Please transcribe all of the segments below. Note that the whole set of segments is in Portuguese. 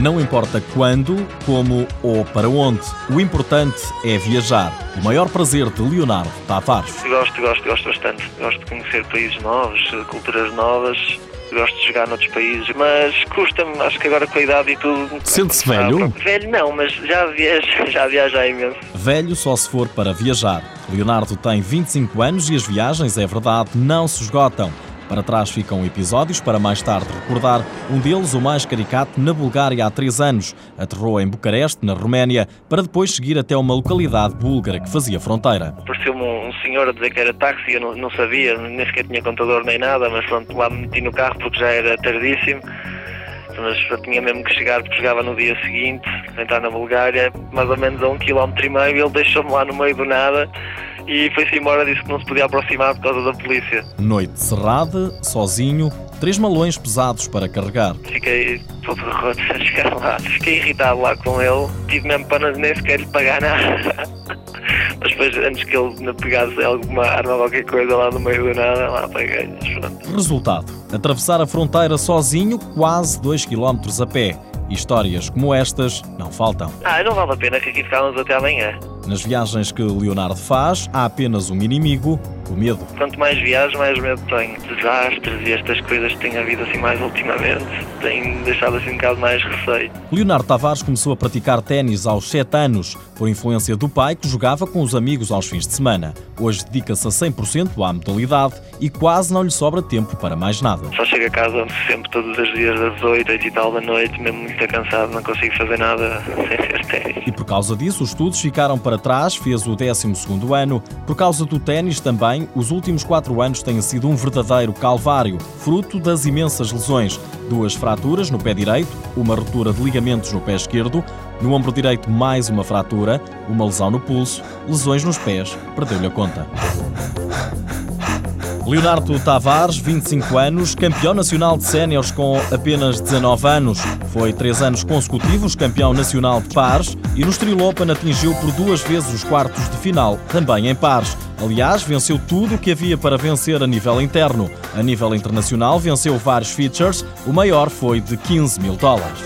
Não importa quando, como ou para onde, o importante é viajar. O maior prazer de Leonardo Tavares. Gosto, gosto, gosto bastante. Gosto de conhecer países novos, culturas novas. Gosto de jogar noutros países, mas custa-me, acho que agora com a idade e tudo. Sente-se velho? Velho não, mas já viajo, já viajo imenso. Velho só se for para viajar. Leonardo tem 25 anos e as viagens, é verdade, não se esgotam. Para trás ficam episódios para mais tarde recordar. Um deles, o mais caricato, na Bulgária há três anos. Aterrou em Bucareste, na Roménia, para depois seguir até uma localidade búlgara que fazia fronteira. Pareceu-me um senhor a dizer que era táxi, eu não, não sabia, nem sequer tinha contador nem nada, mas pronto, lá me meti no carro porque já era tardíssimo mas eu tinha mesmo que chegar porque chegava no dia seguinte, entrar na Bulgária, mais ou menos a um quilómetro e meio, ele deixou-me lá no meio do nada e foi-se embora, disse que não se podia aproximar por causa da polícia. Noite cerrada, sozinho, três malões pesados para carregar. Fiquei todo roto a chegar lá, fiquei irritado lá com ele, tive mesmo para nem sequer lhe pagar nada. Mas depois, antes que ele me pegasse alguma arma ou qualquer coisa lá no meio do nada, lá paguei. Resultado: atravessar a fronteira sozinho, quase 2 km a pé. Histórias como estas não faltam. Ah, não vale a pena que aqui ficávamos até amanhã. Nas viagens que Leonardo faz, há apenas um inimigo, o medo. Quanto mais viajo, mais medo tenho. Desastres e estas coisas que têm havido assim mais ultimamente têm deixado assim um bocado mais receio. Leonardo Tavares começou a praticar ténis aos 7 anos, por influência do pai que jogava com os amigos aos fins de semana. Hoje dedica-se a 100% à modalidade e quase não lhe sobra tempo para mais nada. Só chego a casa sempre todos os dias às 8, 8 e tal da noite, mesmo muito cansado, não consigo fazer nada sem ser ténis. E por causa disso, os estudos ficaram para trás, fez o 12 ano. Por causa do ténis também, os últimos quatro anos têm sido um verdadeiro calvário, fruto das imensas lesões. Duas fraturas no pé direito, uma ruptura de ligamentos no pé esquerdo, no ombro direito mais uma fratura, uma lesão no pulso, lesões nos pés, perdeu-lhe a conta. Leonardo Tavares, 25 anos, campeão nacional de séniores com apenas 19 anos. Foi três anos consecutivos campeão nacional de pares e no Street Open atingiu por duas vezes os quartos de final, também em pares. Aliás, venceu tudo o que havia para vencer a nível interno. A nível internacional, venceu vários features, o maior foi de 15 mil dólares.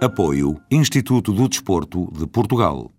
Apoio Instituto do Desporto de Portugal.